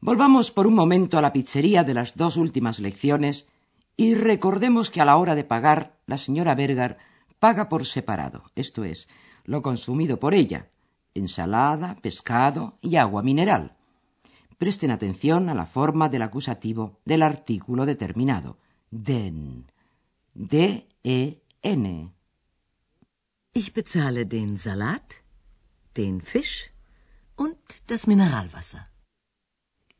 Volvamos por un momento a la pizzería de las dos últimas lecciones y recordemos que a la hora de pagar, la señora Berger paga por separado, esto es, lo consumido por ella, ensalada, pescado y agua mineral. Presten atención a la forma del acusativo del artículo determinado, den. D-E-N. Ich bezahle den Salat, den Fisch und das Mineralwasser.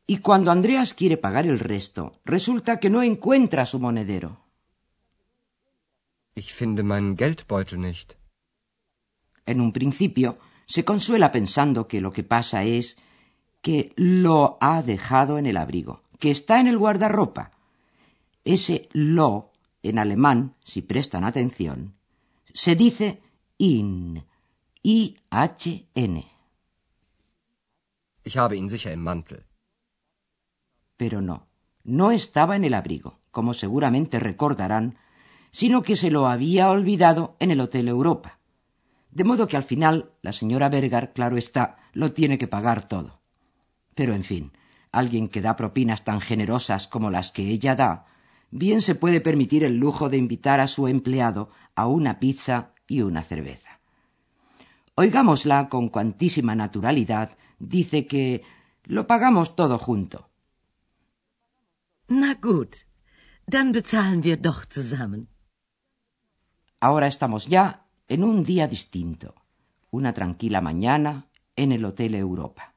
Y cuando Andreas quiere pagar el resto, resulta que no encuentra su monedero. Ich finde meinen Geldbeutel nicht. En un principio, se consuela pensando que lo que pasa es que lo ha dejado en el abrigo, que está en el guardarropa. Ese lo, en alemán, si prestan atención, se dice in, I-H-N. Ich habe ihn sicher im Mantel. Pero no, no estaba en el abrigo, como seguramente recordarán, sino que se lo había olvidado en el Hotel Europa. De modo que al final la señora Berger, claro está, lo tiene que pagar todo. Pero en fin, alguien que da propinas tan generosas como las que ella da, bien se puede permitir el lujo de invitar a su empleado a una pizza y una cerveza. Oigámosla con cuantísima naturalidad, dice que lo pagamos todo junto. Na gut, dann bezahlen wir doch zusammen. Ahora estamos ya en un día distinto, una tranquila mañana en el Hotel Europa.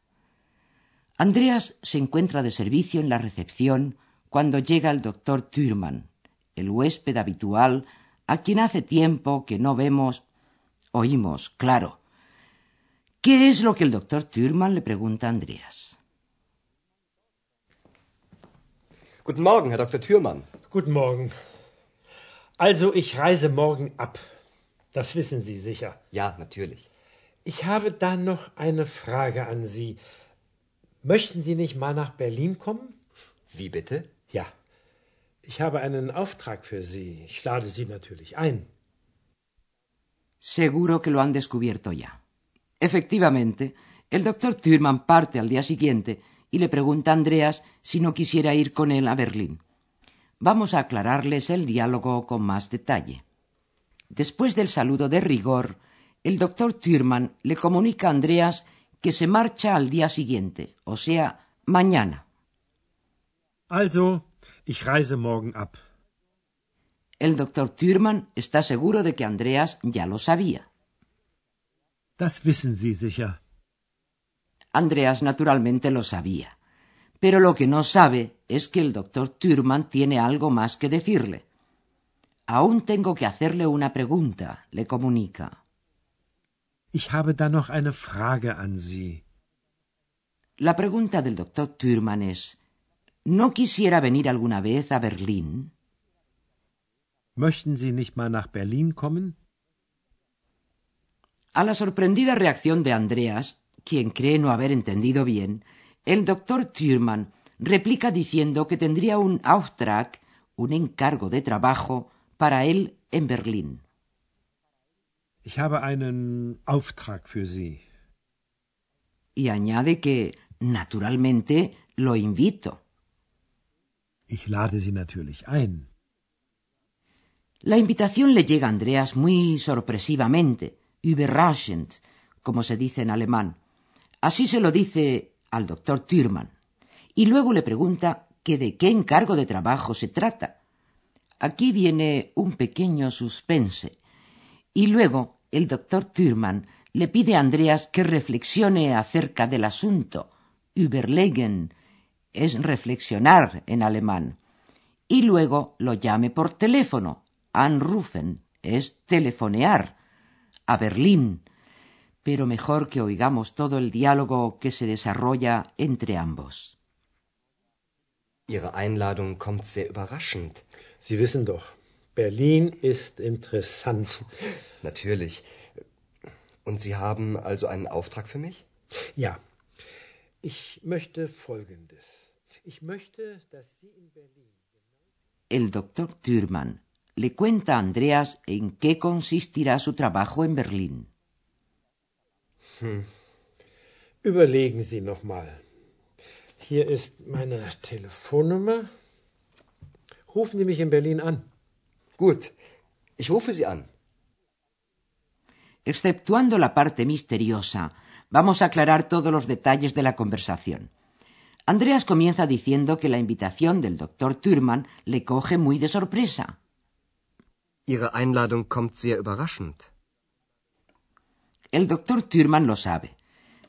Andreas se encuentra de servicio en la recepción cuando llega el doctor Thürmann, el huésped habitual a quien hace tiempo que no vemos, oímos, claro. ¿Qué es lo que el doctor Thürmann le pregunta a Andreas? Guten Morgen, Herr Dr. Thürmann. Guten Morgen. Also, ich reise morgen ab. Das wissen Sie sicher. Ja, natürlich. Ich habe da noch eine Frage an Sie. Möchten Sie nicht mal nach Berlin kommen? Wie bitte? Ja. Ich habe einen Auftrag für Sie. Ich lade Sie natürlich ein. Seguro que lo han descubierto ya. Efectivamente, el doctor Thürmann parte al día siguiente y le pregunta a Andreas si no quisiera ir con él a Berlín. Vamos a aclararles el diálogo con más detalle. Después del saludo de rigor, el doctor Thürmann le comunica a Andreas que se marcha al día siguiente, o sea, mañana. Also, ich reise morgen ab. El doctor Thürmann está seguro de que Andreas ya lo sabía. Das wissen Sie sicher. Andreas naturalmente lo sabía, pero lo que no sabe es que el doctor Thürmann tiene algo más que decirle. Aún tengo que hacerle una pregunta, le comunica. Ich habe da noch eine Frage an Sie. La pregunta del doctor Thürmann es ¿No quisiera venir alguna vez a Berlín? Möchten Sie nicht mal nach Berlin kommen? A la sorprendida reacción de Andreas, quien cree no haber entendido bien, el doctor Thürmann replica diciendo que tendría un Auftrag, un encargo de trabajo, para él en Berlín. Ich habe einen Auftrag für Sie. Y añade que, naturalmente, lo invito. Ich lade Sie natürlich ein. La invitación le llega a Andreas muy sorpresivamente, überraschend, como se dice en alemán. Así se lo dice al doctor Thürmann. Y luego le pregunta que de qué encargo de trabajo se trata. Aquí viene un pequeño suspense. Y luego el doctor Thürmann le pide a Andreas que reflexione acerca del asunto. Überlegen es reflexionar en alemán. Y luego lo llame por teléfono. Anrufen es telefonear. A Berlín. Pero mejor que oigamos todo el diálogo que se desarrolla entre ambos. Ihre Einladung kommt sehr überraschend. Sie wissen doch, Berlin ist interessant. Natürlich. Und Sie haben also einen Auftrag für mich? Ja, ich möchte Folgendes. Ich möchte, dass Sie in Berlin. El doctor Thürmann le cuenta a Andreas en qué consistirá su trabajo en Berlín. Überlegen Sie noch mal. Hier ist meine Telefonnummer. Rufen Sie mich in Berlin an. Gut, ich rufe Sie an. Exceptuando la parte misteriosa, vamos a aclarar todos los detalles de la conversación. Andreas comienza diciendo que la invitación del doctor Thürmann le coge muy de sorpresa. Ihre Einladung kommt sehr überraschend. El doctor Thürmann lo sabe,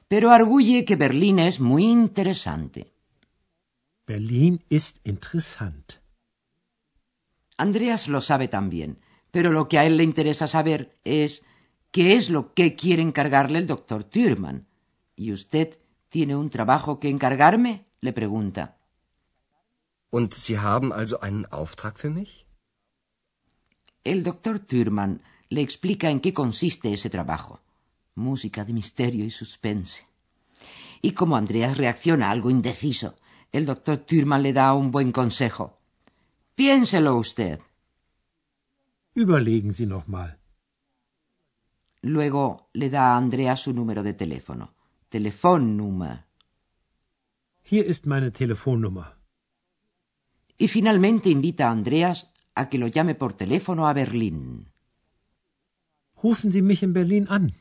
pero arguye que Berlín es muy interesante. Berlin ist interessant. Andreas lo sabe también, pero lo que a él le interesa saber es qué es lo que quiere encargarle el doctor Thürmann. ¿Y usted tiene un trabajo que encargarme? le pregunta. Und Sie haben also einen Auftrag für mich? El doctor Thürmann le explica en qué consiste ese trabajo. Música de misterio y suspense. Y como Andreas reacciona algo indeciso, el doctor Thürmann le da un buen consejo. Piénselo usted. Überlegen Sie noch mal. Luego le da a Andreas su número de teléfono. Telefonnummer. Hier ist meine Telefonnummer. Y finalmente invita a Andreas a que lo llame por teléfono a Berlín. Rufen Sie mich in Berlin an.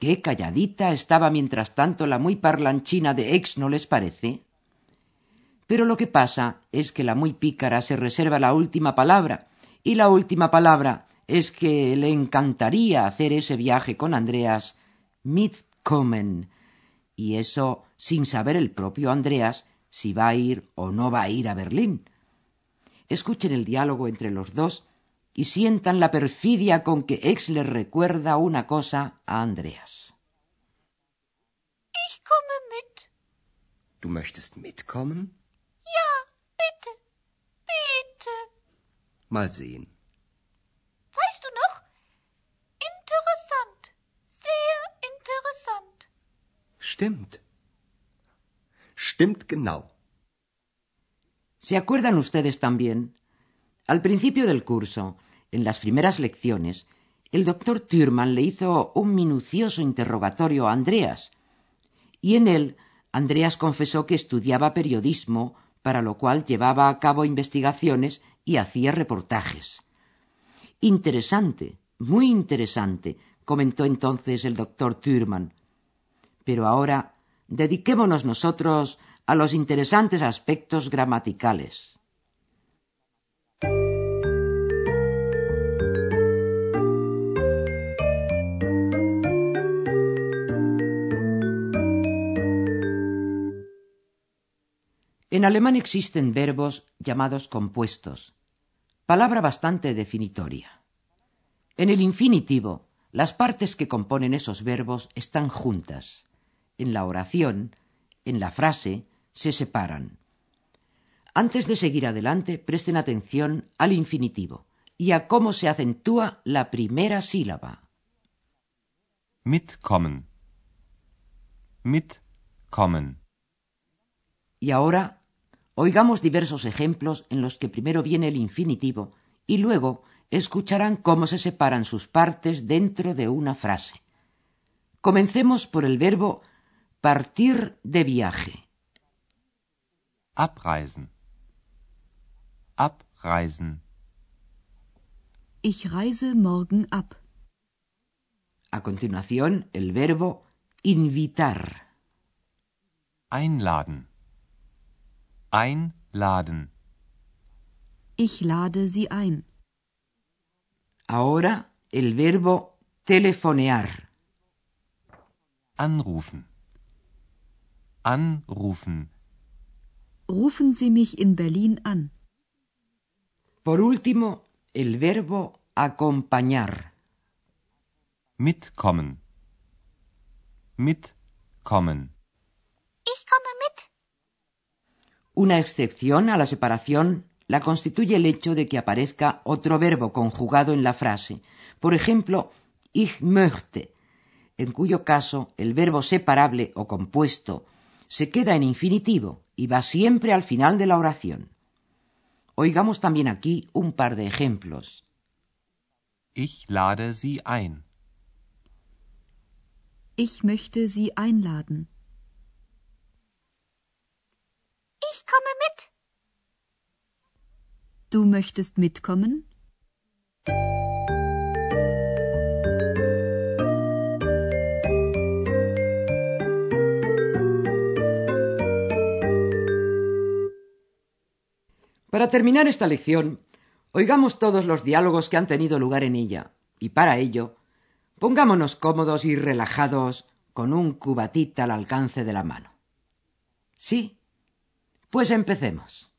Qué calladita estaba mientras tanto la muy parlanchina de Ex, ¿no les parece? Pero lo que pasa es que la muy pícara se reserva la última palabra, y la última palabra es que le encantaría hacer ese viaje con Andreas mitkommen, y eso sin saber el propio Andreas si va a ir o no va a ir a Berlín. Escuchen el diálogo entre los dos y sientan la perfidia con que Ex le recuerda una cosa a Andreas. Ich komme mit. Du möchtest mitkommen? Ja, bitte. Bitte. Mal sehen. Weißt du noch? Interessant. Sehr interessant. Stimmt. Stimmt genau. ¿Se acuerdan ustedes también? Al principio del curso, en las primeras lecciones, el doctor Thürmann le hizo un minucioso interrogatorio a Andreas, y en él Andreas confesó que estudiaba periodismo, para lo cual llevaba a cabo investigaciones y hacía reportajes. Interesante, muy interesante, comentó entonces el doctor Thürmann. Pero ahora dediquémonos nosotros a los interesantes aspectos gramaticales. En alemán existen verbos llamados compuestos, palabra bastante definitoria. En el infinitivo, las partes que componen esos verbos están juntas. En la oración, en la frase, se separan. Antes de seguir adelante, presten atención al infinitivo y a cómo se acentúa la primera sílaba. Mitkommen. Mitkommen. Y ahora oigamos diversos ejemplos en los que primero viene el infinitivo y luego escucharán cómo se separan sus partes dentro de una frase. Comencemos por el verbo partir de viaje. Abreisen. Abreisen. Ich reise morgen ab. A continuación, el verbo invitar. Einladen. Einladen. Ich lade sie ein. Ahora, el verbo telefonear. Anrufen. Anrufen. Rufen Sie mich in Berlin an. Por último, el verbo acompañar. Mitkommen. Mitkommen. Una excepción a la separación la constituye el hecho de que aparezca otro verbo conjugado en la frase. Por ejemplo, ich möchte, en cuyo caso el verbo separable o compuesto se queda en infinitivo y va siempre al final de la oración. Oigamos también aquí un par de ejemplos. Ich lade Sie ein. Ich möchte Sie einladen. Ich komme mit. Du möchtest mitkommen? Para terminar esta lección, oigamos todos los diálogos que han tenido lugar en ella, y para ello, pongámonos cómodos y relajados con un cubatita al alcance de la mano. ¿Sí? Pues empecemos.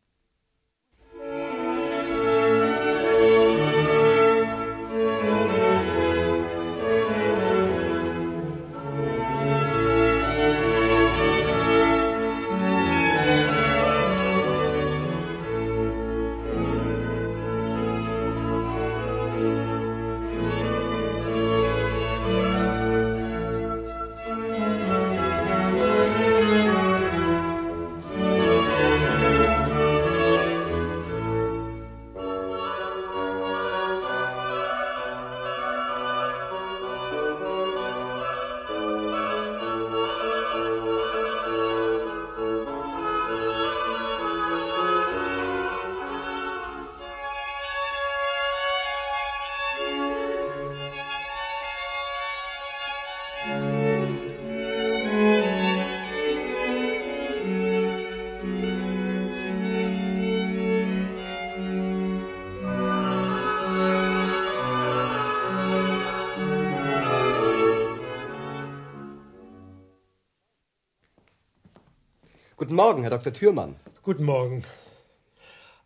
Guten Morgen, Herr Dr. Thürmann. Guten Morgen.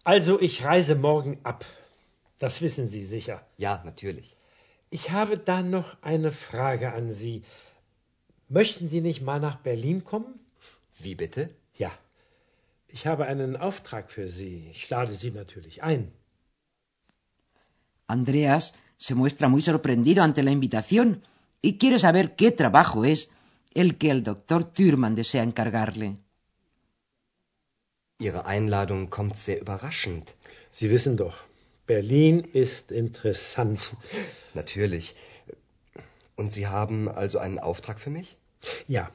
Also, ich reise morgen ab. Das wissen Sie sicher. Ja, natürlich. Ich habe da noch eine Frage an Sie. Möchten Sie nicht mal nach Berlin kommen? Wie bitte? Ja. Ich habe einen Auftrag für Sie. Ich lade Sie natürlich ein. Andreas se muestra muy sorprendido ante la invitación y quiere saber qué trabajo es el que el doctor Thürmann desea encargarle. Ihre Einladung kommt sehr überraschend. Sie wissen doch, Berlin ist interessant. Natürlich. Und Sie haben also einen Auftrag für mich? Ja.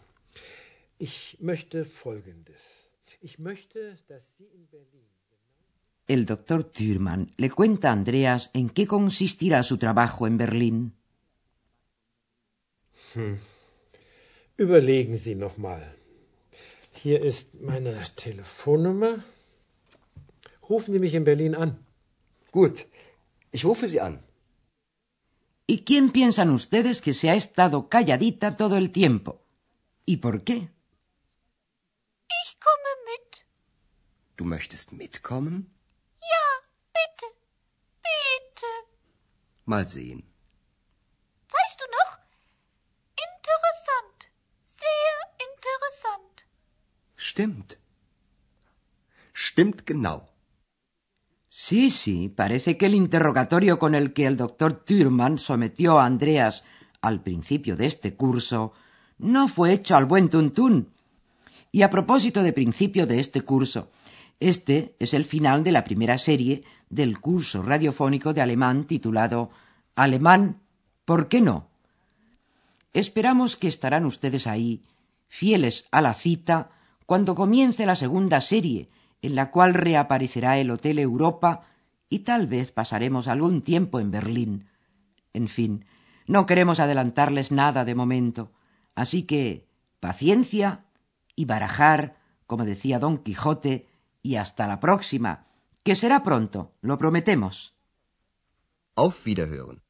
Ich möchte Folgendes. Ich möchte, dass Sie in Berlin. El doctor Thürmann le cuenta a Andreas en qué consistirá su trabajo en Berlín. Hm. Überlegen Sie noch mal. Hier ist meine Telefonnummer. Rufen Sie mich in Berlin an. Gut, ich rufe Sie an. ¿Y quién piensan ustedes que se ha estado calladita todo el tiempo? ¿Y por qué? Ich komme mit. Du möchtest mitkommen? Ja, bitte. Bitte. Mal sehen. Stimmt. Stimmt genau. Sí, sí, parece que el interrogatorio con el que el doctor Thürmann sometió a Andreas al principio de este curso no fue hecho al buen tuntún. Y a propósito de principio de este curso, este es el final de la primera serie del curso radiofónico de alemán titulado Alemán, ¿por qué no? Esperamos que estarán ustedes ahí, fieles a la cita, cuando comience la segunda serie, en la cual reaparecerá el Hotel Europa y tal vez pasaremos algún tiempo en Berlín. En fin, no queremos adelantarles nada de momento, así que paciencia y barajar, como decía don Quijote, y hasta la próxima, que será pronto, lo prometemos. Auf Wiederhören.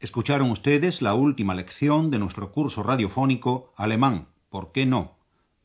Escucharon ustedes la última lección de nuestro curso radiofónico Alemán, ¿por qué no?